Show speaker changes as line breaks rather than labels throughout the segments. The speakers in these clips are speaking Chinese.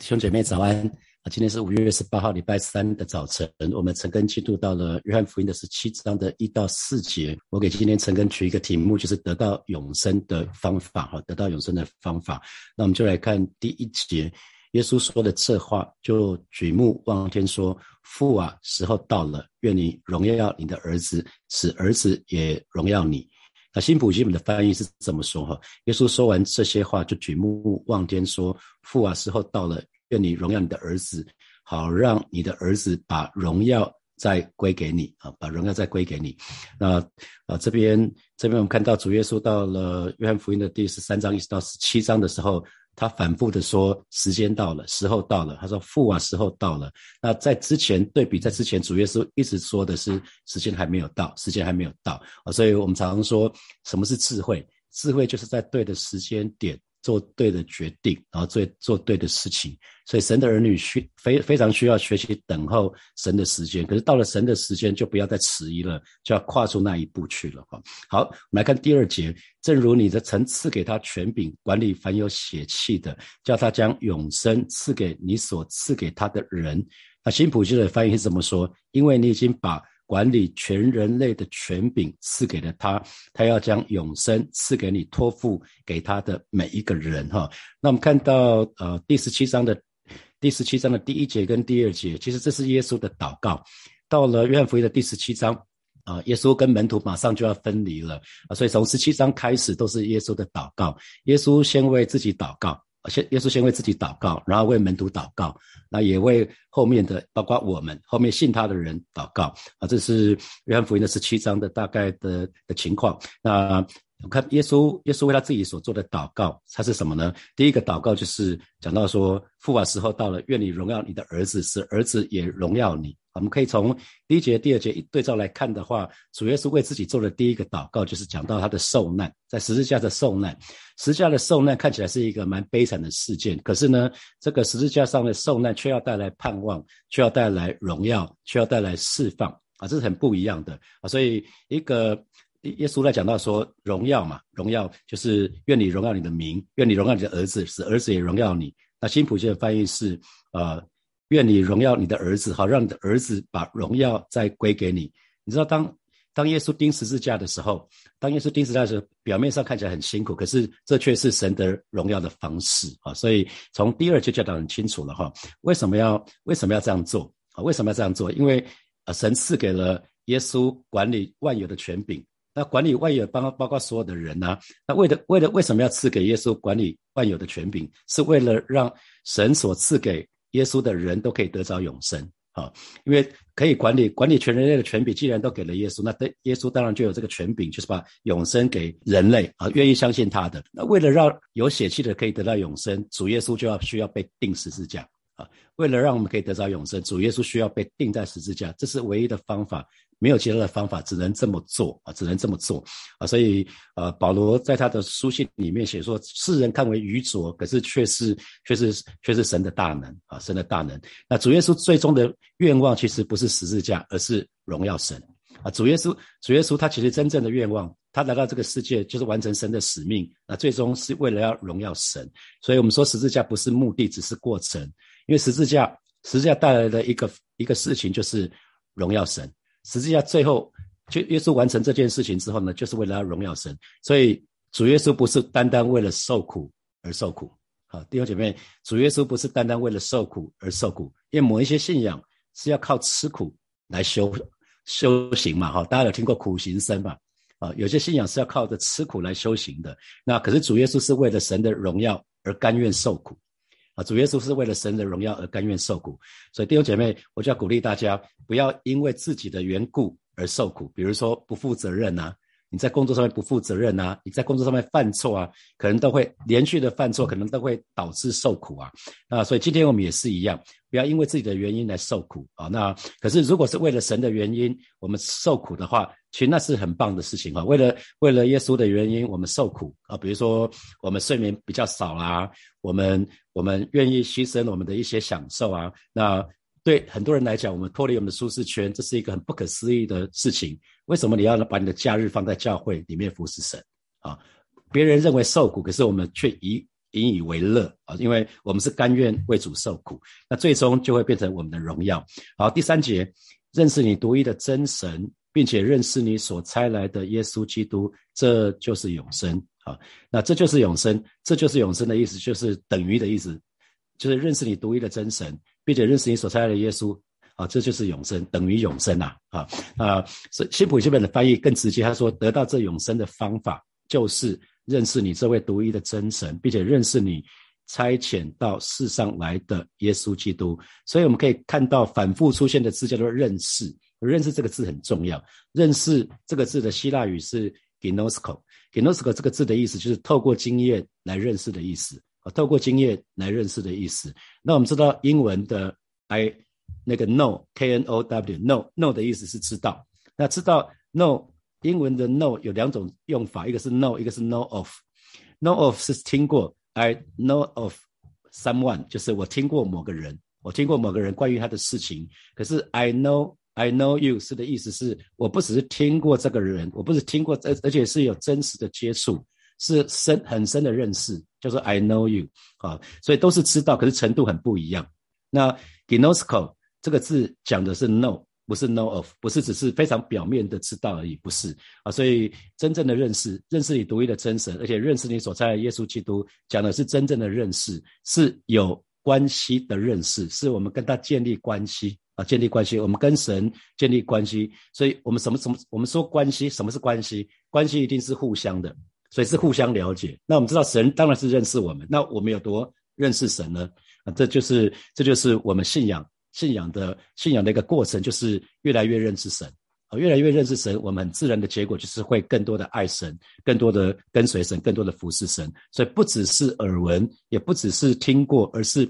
兄姐妹早安啊！今天是五月十八号，礼拜三的早晨。我们陈根进度到了约翰福音的十七章的一到四节。我给今天陈根取一个题目，就是得到永生的方法。哈，得到永生的方法。那我们就来看第一节，耶稣说的这话，就举目望天说：“父啊，时候到了，愿你荣耀你的儿子，使儿子也荣耀你。”那新普基本的翻译是这么说哈，耶稣说完这些话，就举目望天说：“父啊，时候到了，愿你荣耀你的儿子，好让你的儿子把荣耀再归给你啊，把荣耀再归给你。”那啊，这边这边我们看到主耶稣到了约翰福音的第十三章一直到十七章的时候。他反复的说：“时间到了，时候到了。”他说：“父啊，时候到了。”那在之前对比，在之前主耶稣一直说的是时间还没有到，时间还没有到啊。所以我们常常说，什么是智慧？智慧就是在对的时间点。做对的决定，然后做做对的事情，所以神的儿女需非非常需要学习等候神的时间。可是到了神的时间，就不要再迟疑了，就要跨出那一步去了。哈，好，我们来看第二节。正如你的曾赐给他权柄管理凡有血气的，叫他将永生赐给你所赐给他的人。那新普世的翻译是怎么说？因为你已经把。管理全人类的权柄赐给了他，他要将永生赐给你，托付给他的每一个人哈。那我们看到呃第十七章的第十七章的第一节跟第二节，其实这是耶稣的祷告。到了约翰福音的第十七章啊，耶稣跟门徒马上就要分离了啊，所以从十七章开始都是耶稣的祷告。耶稣先为自己祷告。先耶稣先为自己祷告，然后为门徒祷告，那也为后面的，包括我们后面信他的人祷告啊。这是约翰福音的十七章的大概的的情况。那我看耶稣，耶稣为他自己所做的祷告，他是什么呢？第一个祷告就是讲到说，父啊，时候到了，愿你荣耀你的儿子，使儿子也荣耀你。我们可以从第一节、第二节一对照来看的话，主耶稣为自己做的第一个祷告，就是讲到他的受难，在十字架的受难。十字架的受难看起来是一个蛮悲惨的事件，可是呢，这个十字架上的受难却要带来盼望，却要带来荣耀，却要带来释放啊，这是很不一样的啊。所以一个耶稣在讲到说荣耀嘛，荣耀就是愿你荣耀你的名，愿你荣耀你的儿子，使儿子也荣耀你。那新普世的翻译是呃。愿你荣耀你的儿子，好让你的儿子把荣耀再归给你。你知道，当当耶稣钉十字架的时候，当耶稣钉十字架的时候，表面上看起来很辛苦，可是这却是神的荣耀的方式啊！所以从第二节教导很清楚了哈，为什么要为什么要这样做啊？为什么要这样做？因为啊，神赐给了耶稣管理万有的权柄，那管理万有包包括所有的人呢？那为了为了为什么要赐给耶稣管理万有的权柄？是为了让神所赐给耶稣的人都可以得着永生，啊，因为可以管理管理全人类的权柄，既然都给了耶稣，那对耶稣当然就有这个权柄，就是把永生给人类啊，愿意相信他的。那为了让有血气的可以得到永生，主耶稣就要需要被钉十字架啊。为了让我们可以得到永生，主耶稣需要被钉在十字架，这是唯一的方法。没有其他的方法，只能这么做啊，只能这么做啊，所以呃，保罗在他的书信里面写说，世人看为愚拙，可是却是却是却是神的大能啊，神的大能。那主耶稣最终的愿望其实不是十字架，而是荣耀神啊。主耶稣主耶稣他其实真正的愿望，他来到这个世界就是完成神的使命，那最终是为了要荣耀神。所以我们说十字架不是目的，只是过程，因为十字架十字架带来的一个一个事情就是荣耀神。十字架，最后就耶稣完成这件事情之后呢，就是为了要荣耀神。所以主耶稣不是单单为了受苦而受苦。好，弟兄姐妹，主耶稣不是单单为了受苦而受苦，因为某一些信仰是要靠吃苦来修修行嘛。哈，大家有听过苦行僧吧？啊，有些信仰是要靠着吃苦来修行的。那可是主耶稣是为了神的荣耀而甘愿受苦。啊，主耶稣是为了神的荣耀而甘愿受苦，所以弟兄姐妹，我就要鼓励大家，不要因为自己的缘故而受苦。比如说不负责任呐，你在工作上面不负责任呐，你在工作上面犯错啊，可能都会连续的犯错，可能都会导致受苦啊。啊，所以今天我们也是一样，不要因为自己的原因来受苦啊。那可是如果是为了神的原因，我们受苦的话，其实那是很棒的事情啊。为了为了耶稣的原因，我们受苦啊，比如说我们睡眠比较少啦。我们我们愿意牺牲我们的一些享受啊，那对很多人来讲，我们脱离我们的舒适圈，这是一个很不可思议的事情。为什么你要把你的假日放在教会里面服侍神啊？别人认为受苦，可是我们却以引以为乐啊，因为我们是甘愿为主受苦，那最终就会变成我们的荣耀。好，第三节，认识你独一的真神，并且认识你所差来的耶稣基督，这就是永生啊。那这就是永生，这就是永生的意思，就是等于的意思，就是认识你独一的真神，并且认识你所差来的耶稣啊，这就是永生，等于永生呐啊啊！是新普这本的翻译更直接，他说得到这永生的方法就是。认识你这位独一的真神，并且认识你差遣到世上来的耶稣基督，所以我们可以看到反复出现的字叫做认识。认识这个字很重要。认识这个字的希腊语是 gnosko，gnosko 这个字的意思就是透过经验来认识的意思透过经验来认识的意思。那我们知道英文的 i 那个 know k n o w know know 的意思是知道，那知道 know。英文的 know 有两种用法，一个是 know，一个是 know of。know of 是听过，I know of someone，就是我听过某个人，我听过某个人关于他的事情。可是 I know I know you 是的意思是我不只是听过这个人，我不是听过，而而且是有真实的接触，是深很深的认识，叫做 I know you 啊，所以都是知道，可是程度很不一样。那 gnosko 这个字讲的是 know。不是 know of，不是只是非常表面的知道而已，不是啊。所以真正的认识，认识你独一的真神，而且认识你所在的耶稣基督，讲的是真正的认识，是有关系的认识，是我们跟他建立关系啊，建立关系，我们跟神建立关系。所以我们什么什么，我们说关系，什么是关系？关系一定是互相的，所以是互相了解。那我们知道神当然是认识我们，那我们有多认识神呢？啊，这就是这就是我们信仰。信仰的信仰的一个过程，就是越来越认识神啊，越来越认识神，我们很自然的结果就是会更多的爱神，更多的跟随神，更多的服侍神。所以不只是耳闻，也不只是听过，而是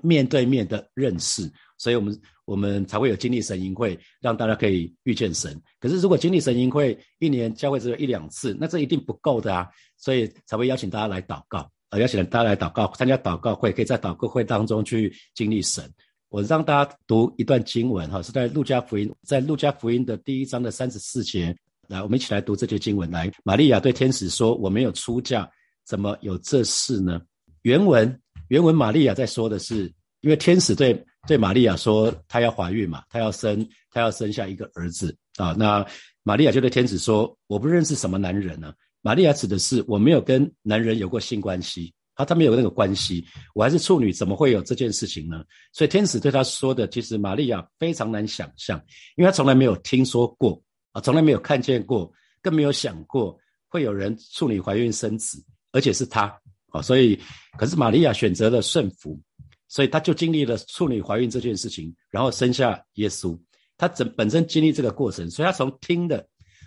面对面的认识。所以我们我们才会有经历神营会，让大家可以遇见神。可是如果经历神营会一年教会只有一两次，那这一定不够的啊，所以才会邀请大家来祷告呃，邀请大家来祷告，参加祷告会，可以在祷告会当中去经历神。我让大家读一段经文，哈，是在路加福音，在路加福音的第一章的三十四节。来，我们一起来读这节经文。来，玛利亚对天使说：“我没有出嫁，怎么有这事呢？”原文，原文，玛利亚在说的是，因为天使对对玛利亚说，她要怀孕嘛，她要生，她要生下一个儿子啊。那玛利亚就对天使说：“我不认识什么男人呢？”玛利亚指的是我没有跟男人有过性关系。他他没有那个关系，我还是处女，怎么会有这件事情呢？所以天使对他说的，其实玛利亚非常难想象，因为他从来没有听说过啊，从来没有看见过，更没有想过会有人处女怀孕生子，而且是他啊。所以，可是玛利亚选择了顺服，所以他就经历了处女怀孕这件事情，然后生下耶稣。他整本身经历这个过程，所以他从听的，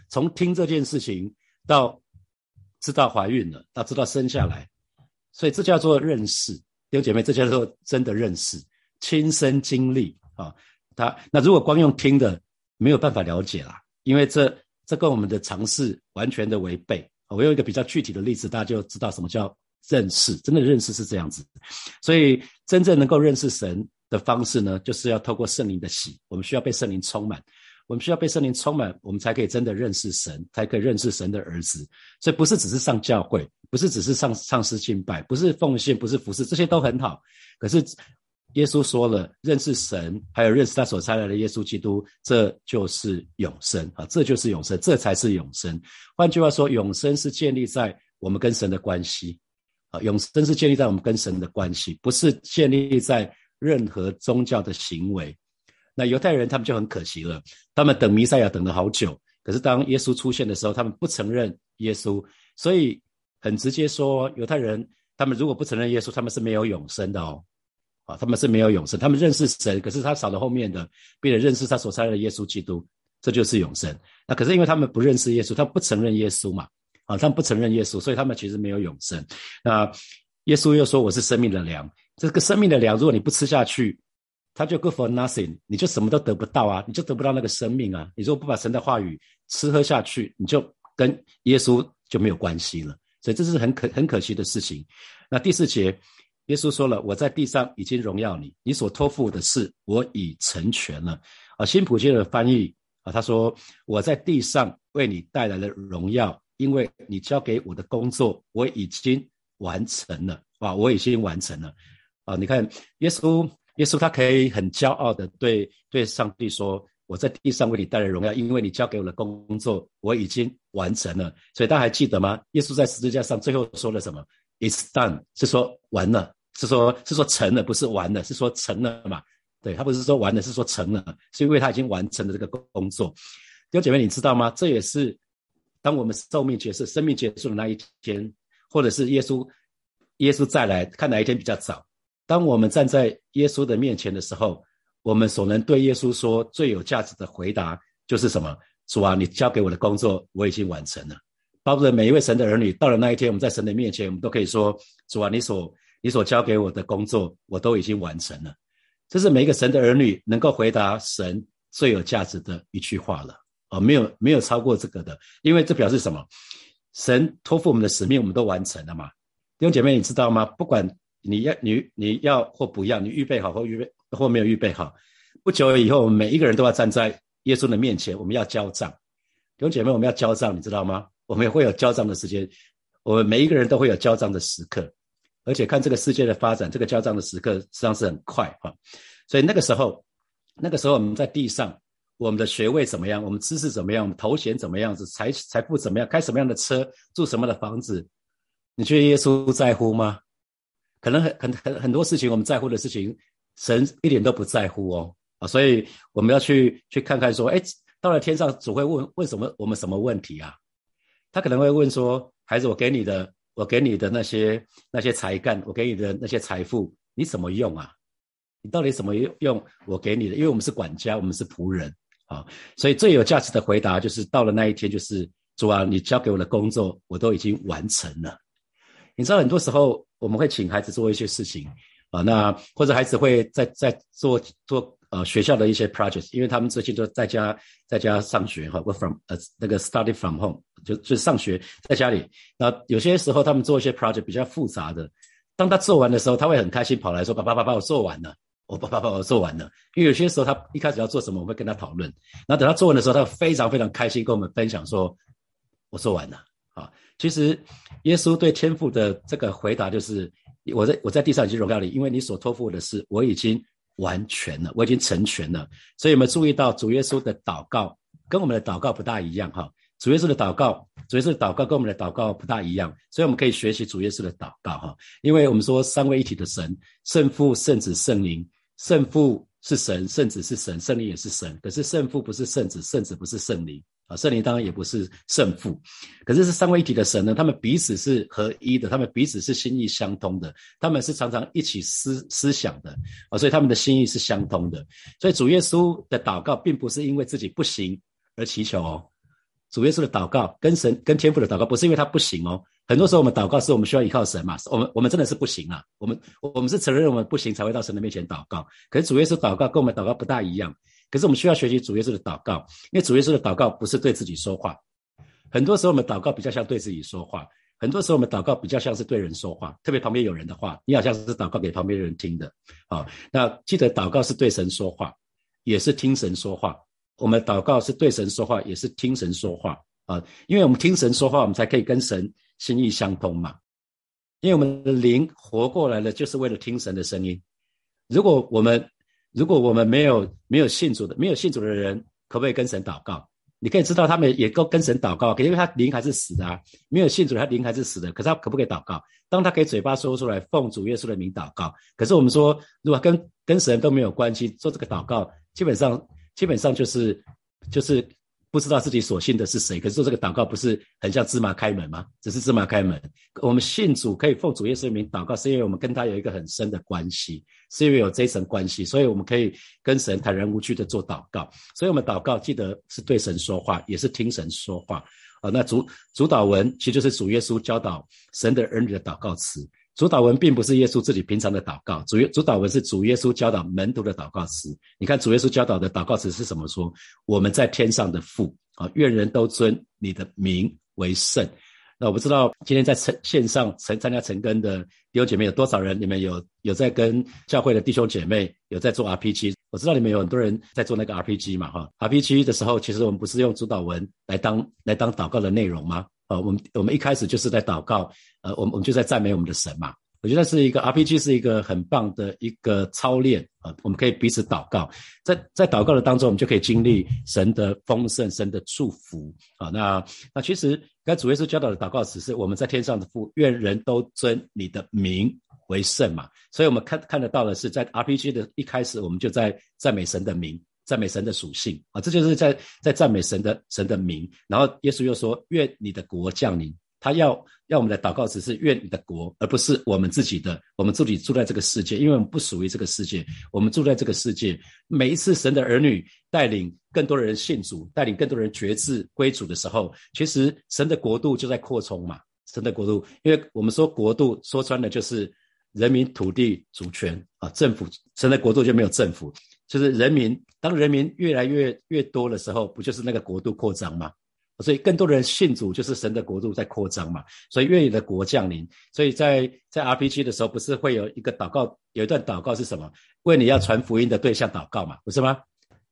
从听这件事情到知道怀孕了，到知道生下来。所以这叫做认识，弟兄姐妹，这叫做真的认识，亲身经历啊。他那如果光用听的，没有办法了解啦，因为这这跟我们的尝试完全的违背。我用一个比较具体的例子，大家就知道什么叫认识。真的认识是这样子。所以真正能够认识神的方式呢，就是要透过圣灵的喜，我们需要被圣灵充满。我们需要被圣灵充满，我们才可以真的认识神，才可以认识神的儿子。所以不是只是上教会，不是只是上上师敬拜，不是奉献，不是服侍，这些都很好。可是耶稣说了，认识神，还有认识他所差来的耶稣基督，这就是永生啊！这就是永生，这才是永生。换句话说，永生是建立在我们跟神的关系啊，永生是建立在我们跟神的关系，不是建立在任何宗教的行为。那犹太人他们就很可惜了，他们等弥赛亚等了好久，可是当耶稣出现的时候，他们不承认耶稣，所以很直接说，犹太人他们如果不承认耶稣，他们是没有永生的哦，啊，他们是没有永生，他们认识神，可是他少了后面的，并且认识他所差的耶稣基督，这就是永生。那可是因为他们不认识耶稣，他不承认耶稣嘛，啊，他们不承认耶稣，所以他们其实没有永生。那耶稣又说我是生命的粮，这个生命的粮，如果你不吃下去。他就 good for nothing，你就什么都得不到啊，你就得不到那个生命啊。你如果不把神的话语吃喝下去，你就跟耶稣就没有关系了。所以这是很可很可惜的事情。那第四节，耶稣说了：“我在地上已经荣耀你，你所托付的事我已成全了。”啊，新普京的翻译啊，他说：“我在地上为你带来了荣耀，因为你交给我的工作我已经完成了。”啊，我已经完成了。啊，你看耶稣，耶稣他可以很骄傲的对对上帝说：“我在地上为你带来荣耀，因为你交给我的工作我已经完成了。”所以大家还记得吗？耶稣在十字架上最后说了什么？“It's done”，是说完了，是说，是说成了，不是完了，是说成了嘛？对他不是说完了，是说成了，是因为他已经完成了这个工作。弟兄姐妹，你知道吗？这也是当我们寿命结束、生命结束的那一天，或者是耶稣耶稣再来看哪一天比较早。当我们站在耶稣的面前的时候，我们所能对耶稣说最有价值的回答就是什么？主啊，你交给我的工作我已经完成了。包括每一位神的儿女，到了那一天，我们在神的面前，我们都可以说：主啊，你所你所交给我的工作，我都已经完成了。这是每一个神的儿女能够回答神最有价值的一句话了。哦，没有没有超过这个的，因为这表示什么？神托付我们的使命，我们都完成了嘛？弟兄姐妹，你知道吗？不管。你要你你要或不要，你预备好或预备或没有预备好，不久以后，我们每一个人都要站在耶稣的面前，我们要交账。弟兄姐妹，我们要交账，你知道吗？我们也会有交账的时间，我们每一个人都会有交账的时刻，而且看这个世界的发展，这个交账的时刻实际上是很快哈。所以那个时候，那个时候我们在地上，我们的学位怎么样？我们知识怎么样？我们头衔怎么样子？财财富怎么样？开什么样的车？住什么样的房子？你觉得耶稣在乎吗？可能很很很很多事情我们在乎的事情，神一点都不在乎哦啊，所以我们要去去看看说，哎，到了天上主会问问什么我们什么问题啊？他可能会问说，孩子，我给你的我给你的那些那些才干，我给你的那些财富，你怎么用啊？你到底怎么用我给你的？因为我们是管家，我们是仆人啊，所以最有价值的回答就是到了那一天，就是主啊，你交给我的工作我都已经完成了。你知道很多时候。我们会请孩子做一些事情，啊，那或者孩子会在在做做呃学校的一些 project，因为他们最近都在家在家上学哈或 from 呃那个 study from home，就就上学在家里。那有些时候他们做一些 project 比较复杂的，当他做完的时候，他会很开心跑来说：“爸爸爸爸，我做完了，我爸爸爸我做完了。”因为有些时候他一开始要做什么，我会跟他讨论，然后等他做完的时候，他非常非常开心跟我们分享说：“我做完了。”啊，其实耶稣对天父的这个回答就是：我在我在地上已经荣耀你，因为你所托付的事我已经完全了，我已经成全了。所以有没有注意到主耶稣的祷告跟我们的祷告不大一样？哈，主耶稣的祷告，主耶稣的祷告跟我们的祷告不大一样，所以我们可以学习主耶稣的祷告。哈，因为我们说三位一体的神，圣父、圣子、圣灵，圣父是神，圣子是神，圣灵也是神。可是圣父不是圣子，圣子不是圣灵。啊，圣灵当然也不是圣父，可是是三位一体的神呢。他们彼此是合一的，他们彼此是心意相通的，他们是常常一起思思想的啊，所以他们的心意是相通的。所以主耶稣的祷告并不是因为自己不行而祈求哦，主耶稣的祷告跟神跟天父的祷告不是因为他不行哦。很多时候我们祷告是我们需要依靠神嘛，我们我们真的是不行啊，我们我们是承认我们不行才会到神的面前祷告。可是主耶稣祷告跟我们祷告不大一样。可是我们需要学习主耶稣的祷告，因为主耶稣的祷告不是对自己说话，很多时候我们祷告比较像对自己说话，很多时候我们祷告比较像是对人说话，特别旁边有人的话，你好像是祷告给旁边的人听的。好，那记得祷告是对神说话，也是听神说话。我们祷告是对神说话，也是听神说话啊，因为我们听神说话，我们才可以跟神心意相通嘛。因为我们的灵活过来了，就是为了听神的声音。如果我们如果我们没有没有信主的，没有信主的人，可不可以跟神祷告？你可以知道他们也够跟神祷告，可因为他灵还是死的啊，没有信主，他灵还是死的。可是他可不可以祷告？当他可以嘴巴说出来，奉主耶稣的名祷告。可是我们说，如果跟跟神都没有关系，做这个祷告，基本上基本上就是就是。不知道自己所信的是谁，可是做这个祷告不是很像芝麻开门吗？只是芝麻开门。我们信主可以奉主耶稣名祷告，是因为我们跟他有一个很深的关系，是因为有这层关系，所以我们可以跟神坦然无惧的做祷告。所以我们祷告记得是对神说话，也是听神说话啊。那主主导文其实就是主耶稣教导神的儿女的祷告词。主导文并不是耶稣自己平常的祷告，主主导文是主耶稣教导门徒的祷告词。你看主耶稣教导的祷告词是什么？说我们在天上的父啊，愿人都尊你的名为圣。那我不知道今天在成线上成参加成根的弟兄姐妹有多少人？你们有有在跟教会的弟兄姐妹有在做 RPG？我知道你们有很多人在做那个 RPG 嘛，哈，RPG 的时候，其实我们不是用主导文来当来当祷告的内容吗？呃，我们我们一开始就是在祷告，呃，我们我们就在赞美我们的神嘛。我觉得是一个 RPG，是一个很棒的一个操练啊。我们可以彼此祷告，在在祷告的当中，我们就可以经历神的丰盛、神的祝福啊。那那其实该主耶稣教导的祷告只是我们在天上的父，愿人都尊你的名为圣嘛。所以我们看看得到的是，在 RPG 的一开始，我们就在赞美神的名，赞美神的属性啊。这就是在在赞美神的神的名。然后耶稣又说：愿你的国降临。他要要我们的祷告只是愿你的国，而不是我们自己的。我们自己住在这个世界，因为我们不属于这个世界。我们住在这个世界，每一次神的儿女带领更多人信主，带领更多人觉志归主的时候，其实神的国度就在扩充嘛。神的国度，因为我们说国度说穿了就是人民、土地、主权啊，政府。神的国度就没有政府，就是人民。当人民越来越越多的时候，不就是那个国度扩张吗？所以更多的人信主，就是神的国度在扩张嘛。所以愿意的国降临。所以在在 RPG 的时候，不是会有一个祷告，有一段祷告是什么？为你要传福音的对象祷告嘛，不是吗？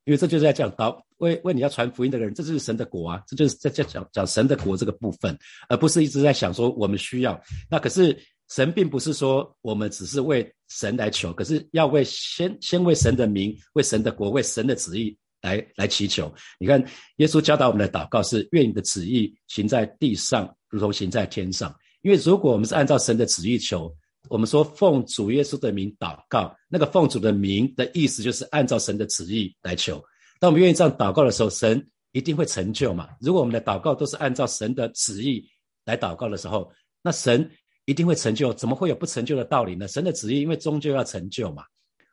因为这就是在讲祷为为你要传福音的人，这就是神的国啊，这就是在在讲讲神的国这个部分，而不是一直在想说我们需要。那可是神并不是说我们只是为神来求，可是要为先先为神的名，为神的国，为神的旨意。来来祈求，你看，耶稣教导我们的祷告是：愿你的旨意行在地上，如同行在天上。因为如果我们是按照神的旨意求，我们说奉主耶稣的名祷告，那个奉主的名的意思就是按照神的旨意来求。当我们愿意这样祷告的时候，神一定会成就嘛。如果我们的祷告都是按照神的旨意来祷告的时候，那神一定会成就。怎么会有不成就的道理呢？神的旨意因为终究要成就嘛。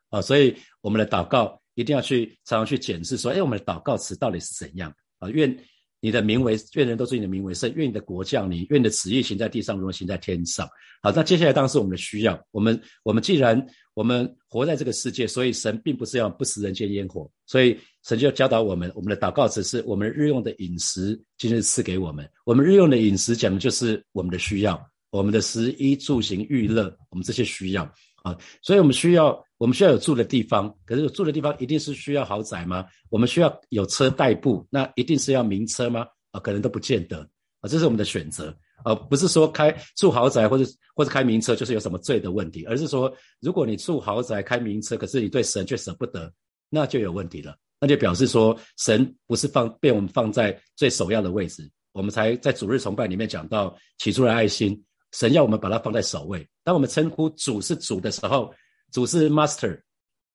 啊，所以我们的祷告。一定要去常常去检视，说，哎，我们的祷告词到底是怎样啊？愿你的名为，愿人都是你的名为圣，愿你的国降临，愿你的旨意行在地上，如同行在天上。好，那接下来当然是我们的需要。我们我们既然我们活在这个世界，所以神并不是要不食人间烟火，所以神就教导我们，我们的祷告词是我们日用的饮食，今日赐给我们。我们日用的饮食讲的就是我们的需要，我们的食衣住行娱乐，我们这些需要。啊，所以我们需要，我们需要有住的地方。可是住的地方一定是需要豪宅吗？我们需要有车代步，那一定是要名车吗？啊，可能都不见得。啊，这是我们的选择。啊不是说开住豪宅或者或者开名车就是有什么罪的问题，而是说，如果你住豪宅开名车，可是你对神却舍不得，那就有问题了。那就表示说，神不是放被我们放在最首要的位置。我们才在主日崇拜里面讲到起初的爱心。神要我们把它放在首位。当我们称呼主是主的时候，主是 master，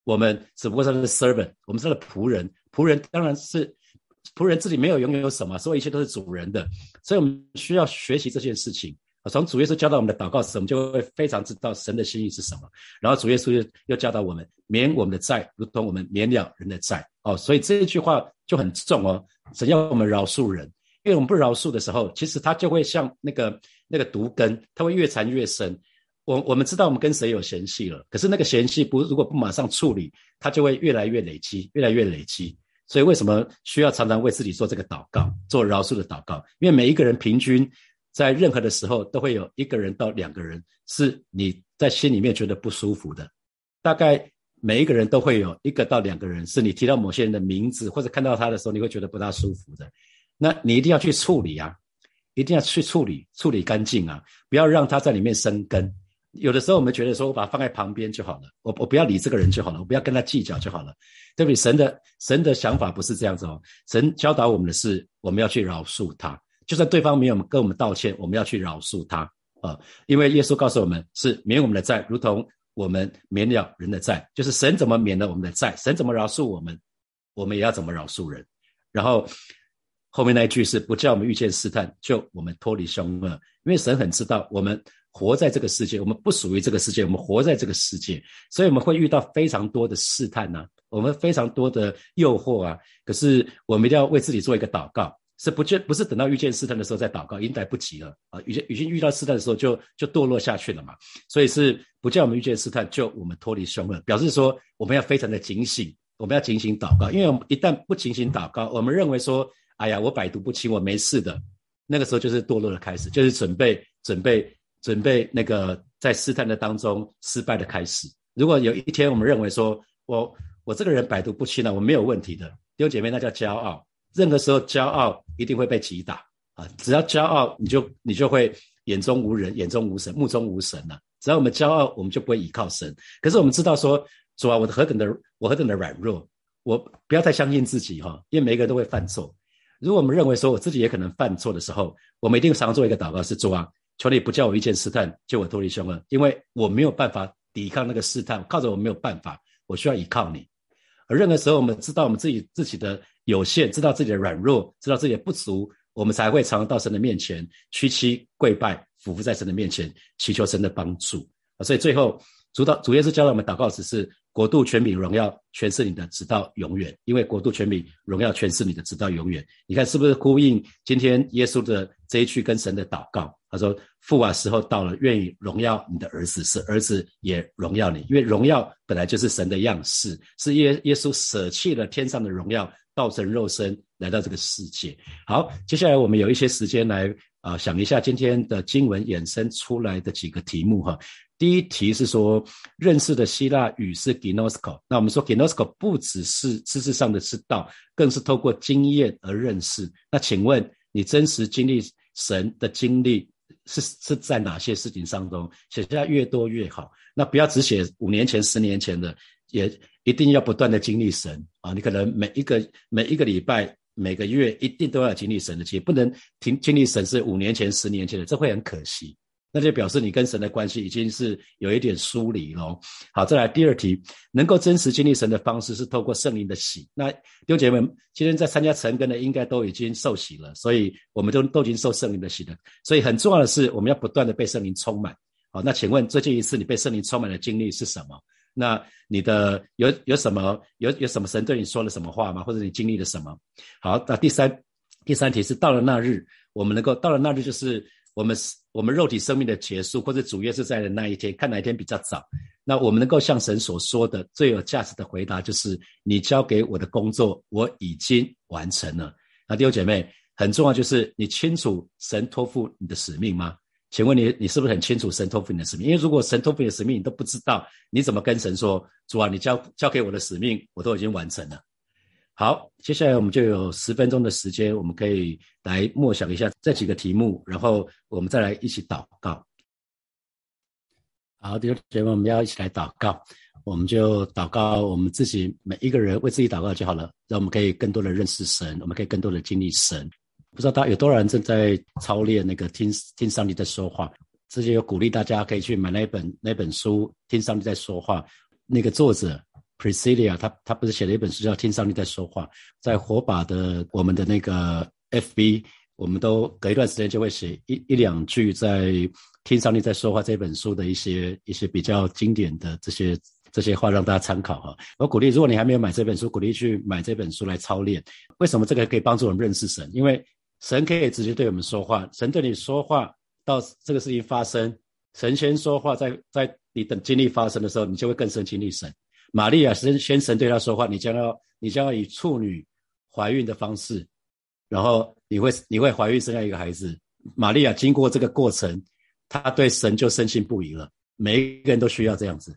我们只不过是 servant，我们是他的仆人。仆人当然是仆人自己没有拥有什么，所以一切都是主人的。所以我们需要学习这件事情。从主耶稣教导我们的祷告时，我们就会非常知道神的心意是什么。然后主耶稣又又教导我们免我们的债，如同我们免了人的债。哦，所以这一句话就很重哦。神要我们饶恕人，因为我们不饶恕的时候，其实他就会像那个。那个毒根，它会越缠越深。我我们知道我们跟谁有嫌隙了，可是那个嫌隙不如果不马上处理，它就会越来越累积，越来越累积。所以为什么需要常常为自己做这个祷告，做饶恕的祷告？因为每一个人平均在任何的时候都会有一个人到两个人是你在心里面觉得不舒服的。大概每一个人都会有一个到两个人是你提到某些人的名字或者看到他的时候你会觉得不大舒服的。那你一定要去处理啊。一定要去处理，处理干净啊！不要让它在里面生根。有的时候我们觉得说，我把它放在旁边就好了，我我不要理这个人就好了，我不要跟他计较就好了，对不对？神的神的想法不是这样子哦。神教导我们的是，我们要去饶恕他，就算对方没有跟我们道歉，我们要去饶恕他啊！因为耶稣告诉我们是免我们的债，如同我们免了人的债，就是神怎么免了我们的债，神怎么饶恕我们，我们也要怎么饶恕人，然后。后面那一句是不叫我们遇见试探，就我们脱离凶恶。因为神很知道我们活在这个世界，我们不属于这个世界，我们活在这个世界，所以我们会遇到非常多的试探呐，我们非常多的诱惑啊。可是我们一定要为自己做一个祷告，是不见不是等到遇见试探的时候再祷告，已经来不及了啊！已经已经遇到试探的时候就就堕落下去了嘛。所以是不叫我们遇见试探，就我们脱离凶恶，表示说我们要非常的警醒，我们要警醒祷告，因为我们一旦不警醒祷告，我们认为说。哎呀，我百毒不侵，我没事的。那个时候就是堕落的开始，就是准备、准备、准备那个在试探的当中失败的开始。如果有一天我们认为说，我我这个人百毒不侵了，我没有问题的，弟兄姐妹，那叫骄傲。任何时候骄傲一定会被击打啊！只要骄傲，你就你就会眼中无人，眼中无神，目中无神了只要我们骄傲，我们就不会依靠神。可是我们知道说，主啊，我的何等的我何等的软弱，我不要太相信自己哈，因为每个人都会犯错。如果我们认为说我自己也可能犯错的时候，我们一定常做一个祷告，是主啊，求你不叫我遇见试探，救我脱离凶恶，因为我没有办法抵抗那个试探，靠着我没有办法，我需要依靠你。而任何时候，我们知道我们自己自己的有限，知道自己的软弱，知道自己的不足。我们才会常常到神的面前屈膝跪拜，俯伏在神的面前祈求神的帮助啊！所以最后主导主耶稣教导我们祷告只是国度权柄荣耀全是你的，直到永远。因为国度权柄荣耀全是你的，直到永远。你看是不是呼应今天耶稣的这一句跟神的祷告？他说：“父啊，时候到了，愿意荣耀你的儿子，使儿子也荣耀你。因为荣耀本来就是神的样式，是耶耶稣舍弃了天上的荣耀。”道成肉身来到这个世界。好，接下来我们有一些时间来啊想一下今天的经文衍生出来的几个题目哈。第一题是说认识的希腊语是 gnosko，那我们说 gnosko 不只是知识上的知道，更是透过经验而认识。那请问你真实经历神的经历是是在哪些事情当中？写下越多越好。那不要只写五年前、十年前的，也。一定要不断的经历神啊！你可能每一个每一个礼拜、每个月一定都要经历神的，其实不能停经历神是五年前、十年前的，这会很可惜。那就表示你跟神的关系已经是有一点疏离喽。好，再来第二题，能够真实经历神的方式是透过圣灵的洗。那弟兄姐妹们，今天在参加成根的应该都已经受洗了，所以我们都都已经受圣灵的洗了。所以很重要的是，我们要不断的被圣灵充满。好，那请问最近一次你被圣灵充满的经历是什么？那你的有有什么有有什么神对你说了什么话吗？或者你经历了什么？好，那第三第三题是到了那日，我们能够到了那日，就是我们我们肉体生命的结束，或者主耶稣在的那一天，看哪一天比较早。那我们能够向神所说的最有价值的回答，就是你交给我的工作我已经完成了。那弟兄姐妹，很重要就是你清楚神托付你的使命吗？请问你，你是不是很清楚神托付你的使命？因为如果神托付你的使命你都不知道，你怎么跟神说？主啊，你交交给我的使命我都已经完成了。好，接下来我们就有十分钟的时间，我们可以来默想一下这几个题目，然后我们再来一起祷告。好，弟兄姐妹，我们要一起来祷告，我们就祷告我们自己每一个人为自己祷告就好了，让我们可以更多的认识神，我们可以更多的经历神。不知道大家有多少人正在操练那个听听上帝在说话？之前有鼓励大家可以去买那本那本书《听上帝在说话》。那个作者 Priscilla，他他不是写了一本书叫《听上帝在说话》？在火把的我们的那个 FB，我们都隔一段时间就会写一一两句在《听上帝在说话》这本书的一些一些比较经典的这些这些话让大家参考哈。我鼓励，如果你还没有买这本书，鼓励去买这本书来操练。为什么这个可以帮助我们认识神？因为神可以直接对我们说话，神对你说话，到这个事情发生，神先说话，在在你等经历发生的时候，你就会更深经历神。玛利亚先先神对他说话，你将要你将要以处女怀孕的方式，然后你会你会怀孕生下一个孩子。玛利亚经过这个过程，她对神就深信不疑了。每一个人都需要这样子。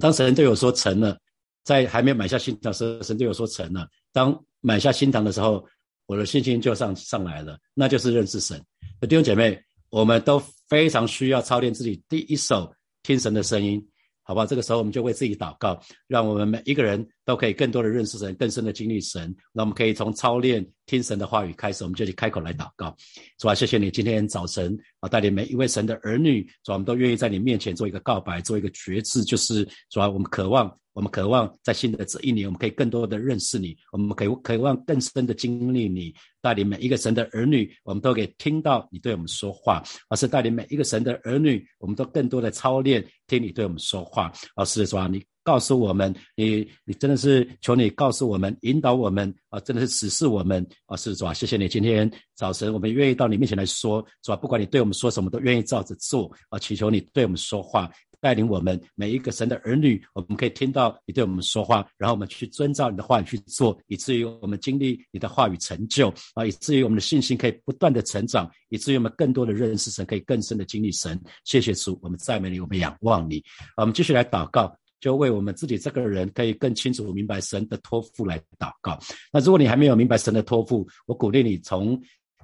当神对我说成了，在还没有买下新堂时，神对我说成了。当买下新堂的时候。我的信心就上上来了，那就是认识神。弟兄姐妹，我们都非常需要操练自己第一手听神的声音，好吧？这个时候我们就为自己祷告，让我们每一个人都可以更多的认识神，更深的经历神。那我们可以从操练听神的话语开始，我们就去开口来祷告。主啊，谢谢你今天早晨啊，带领每一位神的儿女，主啊，我们都愿意在你面前做一个告白，做一个决志，就是主啊，我们渴望。我们渴望在新的这一年，我们可以更多的认识你，我们可以渴望更深的经历你，带领每一个神的儿女，我们都可以听到你对我们说话。而是带领每一个神的儿女，我们都更多的操练听你对我们说话。而是说，你告诉我们，你你真的是求你告诉我们，引导我们啊，真的是指示我们啊，是主啊，谢谢你今天早晨，我们愿意到你面前来说，是吧？不管你对我们说什么，都愿意照着做啊，祈求你对我们说话。带领我们每一个神的儿女，我们可以听到你对我们说话，然后我们去遵照你的话语去做，以至于我们经历你的话语成就啊，以至于我们的信心可以不断的成长，以至于我们更多的认识神，可以更深的经历神。谢谢主，我们赞美你，我们仰望你。我们继续来祷告，就为我们自己这个人可以更清楚明白神的托付来祷告。那如果你还没有明白神的托付，我鼓励你从。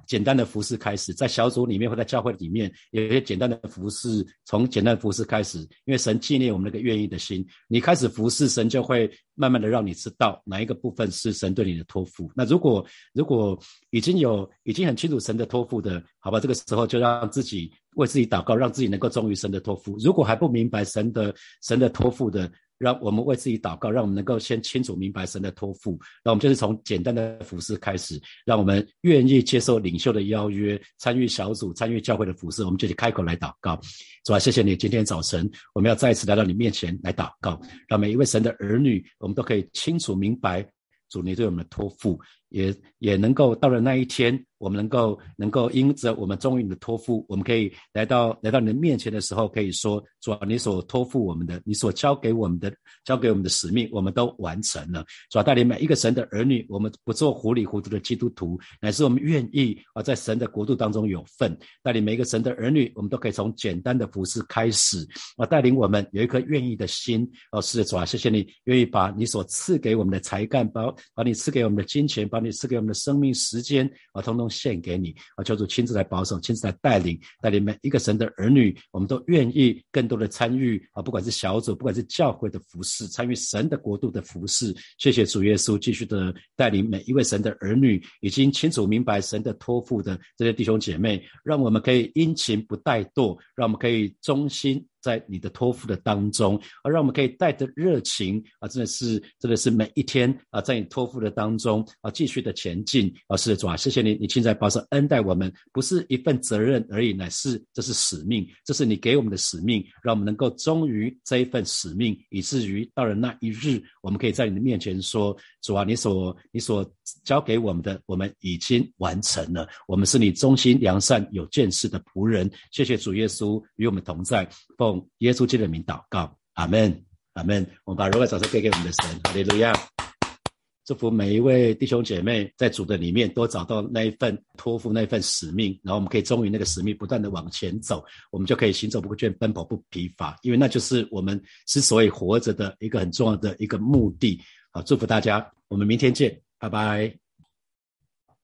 简单的服饰开始，在小组里面或在教会里面，有一些简单的服饰，从简单的服饰开始，因为神纪念我们那个愿意的心。你开始服侍神，就会慢慢的让你知道哪一个部分是神对你的托付。那如果如果已经有已经很清楚神的托付的，好吧，这个时候就让自己为自己祷告，让自己能够忠于神的托付。如果还不明白神的神的托付的，让我们为自己祷告，让我们能够先清楚明白神的托付。那我们就是从简单的服饰开始，让我们愿意接受领袖的邀约，参与小组，参与教会的服饰。我们就去开口来祷告，主啊，谢谢你，今天早晨我们要再一次来到你面前来祷告，让每一位神的儿女，我们都可以清楚明白主你对我们的托付，也也能够到了那一天。我们能够能够因着我们忠于的托付，我们可以来到来到你的面前的时候，可以说主啊，你所托付我们的，你所交给我们的，交给我们的使命，我们都完成了。主啊，带领每一个神的儿女，我们不做糊里糊涂的基督徒，乃是我们愿意啊，在神的国度当中有份。带领每一个神的儿女，我们都可以从简单的服饰开始啊，带领我们有一颗愿意的心。哦，是的，主啊，谢谢你愿意把你所赐给我们的才干，把把你赐给我们的金钱，把你赐给我们的生命时间啊，通通。献给你啊，叫做亲自来保守，亲自来带领，带领每一个神的儿女，我们都愿意更多的参与啊，不管是小组，不管是教会的服饰，参与神的国度的服饰。谢谢主耶稣，继续的带领每一位神的儿女，已经清楚明白神的托付的这些弟兄姐妹，让我们可以殷勤不怠惰，让我们可以忠心。在你的托付的当中，而让我们可以带着热情啊，真的是，真的是每一天啊，在你托付的当中啊，继续的前进啊，是的主啊，谢谢你，你现在保守恩待我们，不是一份责任而已，乃是这是使命，这是你给我们的使命，让我们能够忠于这一份使命，以至于到了那一日，我们可以在你的面前说，主啊，你所你所交给我们的，我们已经完成了，我们是你忠心良善有见识的仆人，谢谢主耶稣与我们同在。奉耶稣基督的名祷告，阿门，阿门。我们把荣耀掌声给给我们的神，哈利路亚！祝福每一位弟兄姐妹在主的里面都找到那一份托付，那一份使命，然后我们可以忠于那个使命，不断的往前走，我们就可以行走不倦，奔跑不疲乏，因为那就是我们之所以活着的一个很重要的一个目的。好，祝福大家，我们明天见，拜拜。